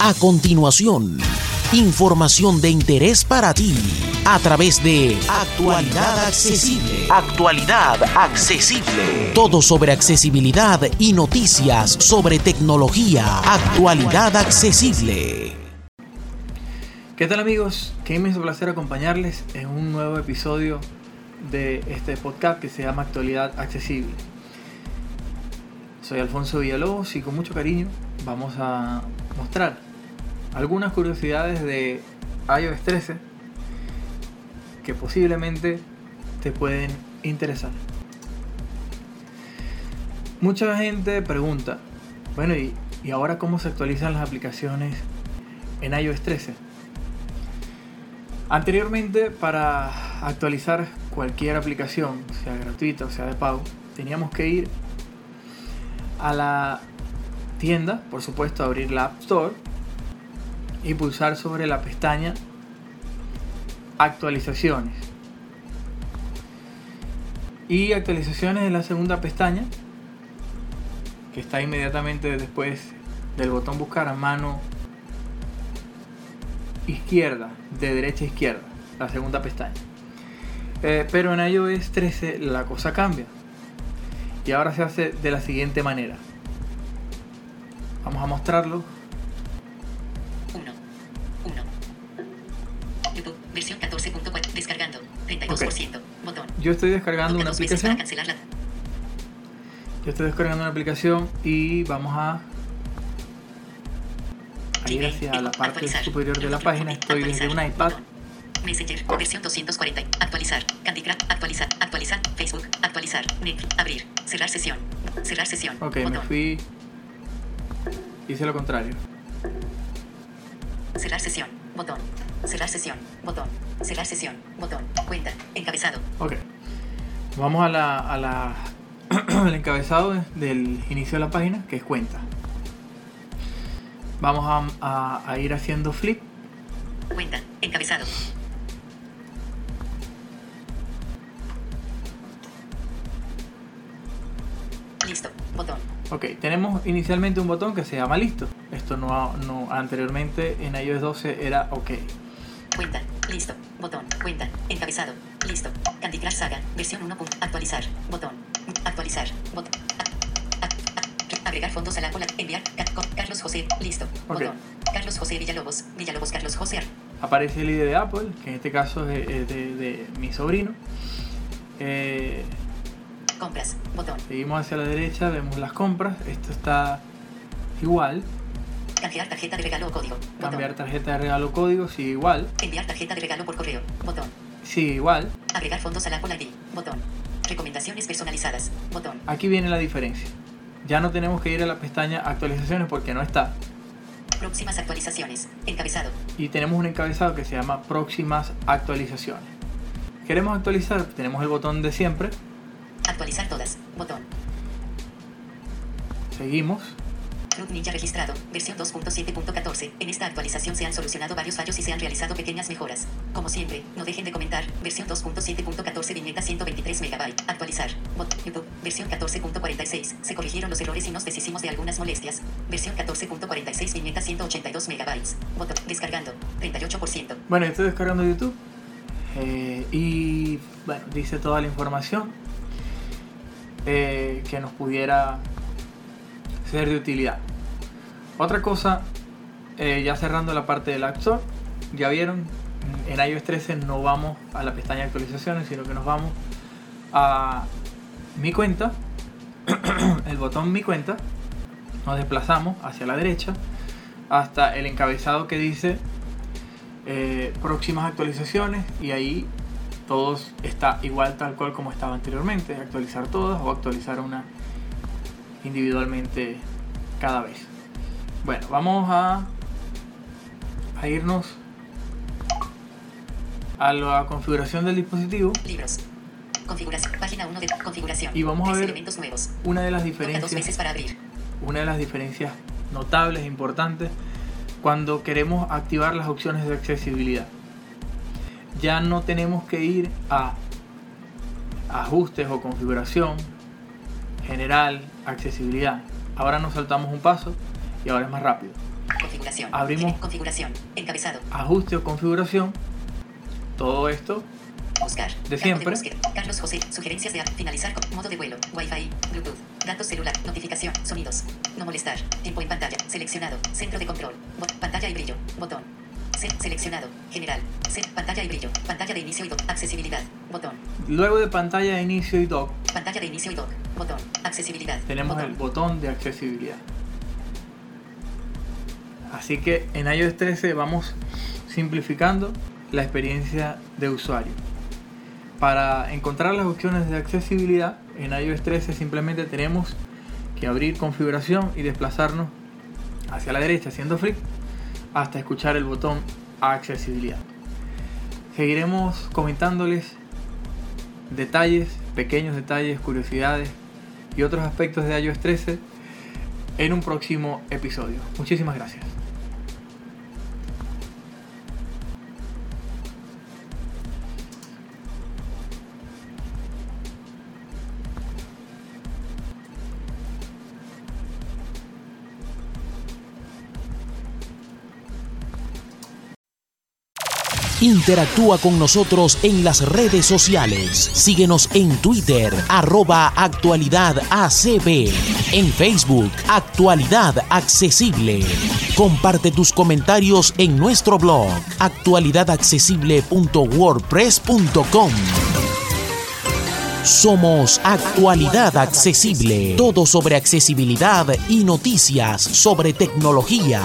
A continuación, información de interés para ti a través de Actualidad Accesible. Actualidad Accesible. Todo sobre accesibilidad y noticias sobre tecnología. Actualidad Accesible. ¿Qué tal amigos? Qué inmenso placer acompañarles en un nuevo episodio de este podcast que se llama Actualidad Accesible. Soy Alfonso Villalobos y con mucho cariño vamos a mostrar algunas curiosidades de iOS 13 que posiblemente te pueden interesar. Mucha gente pregunta, bueno, ¿y, ¿y ahora cómo se actualizan las aplicaciones en iOS 13? Anteriormente, para actualizar cualquier aplicación, sea gratuita o sea de pago, teníamos que ir a la tienda, por supuesto, abrir la App Store y pulsar sobre la pestaña actualizaciones. Y actualizaciones en la segunda pestaña, que está inmediatamente después del botón buscar a mano izquierda, de derecha a izquierda, la segunda pestaña. Eh, pero en iOS 13 la cosa cambia. Y ahora se hace de la siguiente manera. Vamos a mostrarlo 32%. Botón. Yo estoy descargando una aplicación. Yo estoy descargando una aplicación y vamos a, a ir hacia la parte superior de la página. Estoy desde un iPad. Messenger. Versión 240. Actualizar. Candy Crush. Actualizar. Actualizar. Facebook. Actualizar. Netflix. Abrir. Cerrar sesión. Cerrar sesión. Ok, me Botón. fui. Hice lo contrario. Cerrar sesión. Botón. Cerrar sesión. Botón. Cerrar sesión. Botón. Cuenta. Encabezado. Ok. Vamos a la, a la al encabezado del inicio de la página, que es cuenta. Vamos a, a- a ir haciendo flip. Cuenta. Encabezado. Listo. Botón. Ok, tenemos inicialmente un botón que se llama listo. Esto no, no anteriormente en iOS 12 era ok. Cuenta. Listo. Botón. Cuenta. Encabezado. Listo. Candy Crush Saga. Versión 1. punto. Actualizar. Botón. Actualizar. Botón. Agregar fondos a la cola. Enviar. Carlos José. Listo. Ok. Botón. Carlos José Villalobos. Villalobos Carlos José. Aparece el ID de Apple, que en este caso es de, de- de mi sobrino. Eh, Compras. Botón. seguimos hacia la derecha, vemos las compras. Esto está igual. Canjear tarjeta de regalo o código. Botón. Cambiar tarjeta de regalo código, sigue igual. Enviar tarjeta de regalo por correo. Botón. Sigue igual. Agregar fondos a la Apple ID. Botón. Recomendaciones personalizadas. Botón. Aquí viene la diferencia. Ya no tenemos que ir a la pestaña actualizaciones porque no está. Próximas actualizaciones. Encabezado. Y tenemos un encabezado que se llama próximas actualizaciones. Queremos actualizar, tenemos el botón de siempre. Actualizar todas. Botón. Seguimos. Fruit Ninja registrado, versión 2.7.14. En esta actualización se han solucionado varios fallos y se han realizado pequeñas mejoras. Como siempre, no dejen de comentar. Versión 2.7.14 viñeta 123 MB. Actualizar. Bot. YouTube. Versión 14.46. Se corrigieron los errores y nos deshicimos de algunas molestias. Versión 14.46 viñeta 182 MB. Botón. Descargando. 38%. Bueno, estoy descargando YouTube. eh, y bueno, dice toda la información eh, que nos pudiera ser de utilidad. Otra cosa, eh, ya cerrando la parte del App Store, ya vieron, en iOS 13 no vamos a la pestaña de actualizaciones, sino que nos vamos a mi cuenta, el botón mi cuenta, nos desplazamos hacia la derecha hasta el encabezado que dice eh, próximas actualizaciones y ahí todos está igual tal cual como estaba anteriormente, actualizar todas o actualizar una individualmente cada vez. Bueno, vamos a, a irnos a la configuración del dispositivo Libros. Configuración. Página 1 de configuración. Y vamos a ver elementos nuevos. una de las Toca dos veces diferencias, para abrir. una de las diferencias notables e importantes cuando queremos activar las opciones de accesibilidad. Ya no tenemos que ir a ajustes o configuración general, accesibilidad. Ahora nos saltamos un paso y ahora es más rápido. Configuración. Abrimos. Configuración. Encabezado. Ajuste o configuración. Todo esto Buscar. De siempre. búsqueda. Carlos José. Sugerencias de. Finalizar con modo de vuelo. Wi-Fi. Bluetooth. Datos celular. Notificación. Sonidos. No molestar. Tiempo en pantalla. Seleccionado. Centro de control. Pantalla y brillo. Botón. Se- seleccionado. General. Pantalla y brillo. Pantalla de inicio y dock. Accesibilidad. Botón. Luego de pantalla de inicio y dock, Pantalla de inicio y dock. Botón. Accesibilidad. tenemos Botón. el botón de accesibilidad. Así que en iOS 13 vamos simplificando la experiencia de usuario. Para encontrar las opciones de accesibilidad en iOS 13 simplemente tenemos que abrir configuración y desplazarnos hacia la derecha haciendo flick hasta escuchar el botón accesibilidad. Seguiremos comentándoles detalles, pequeños detalles, curiosidades y otros aspectos de iOS 13 en un próximo episodio. Muchísimas gracias. Interactúa con nosotros en las redes sociales. Síguenos en Twitter, arroba actualidad. En Facebook, Actualidad Accesible. Comparte tus comentarios en nuestro blog, actualidadaccesible.wordpress.com. Somos Actualidad Accesible. Todo sobre accesibilidad y noticias sobre tecnología.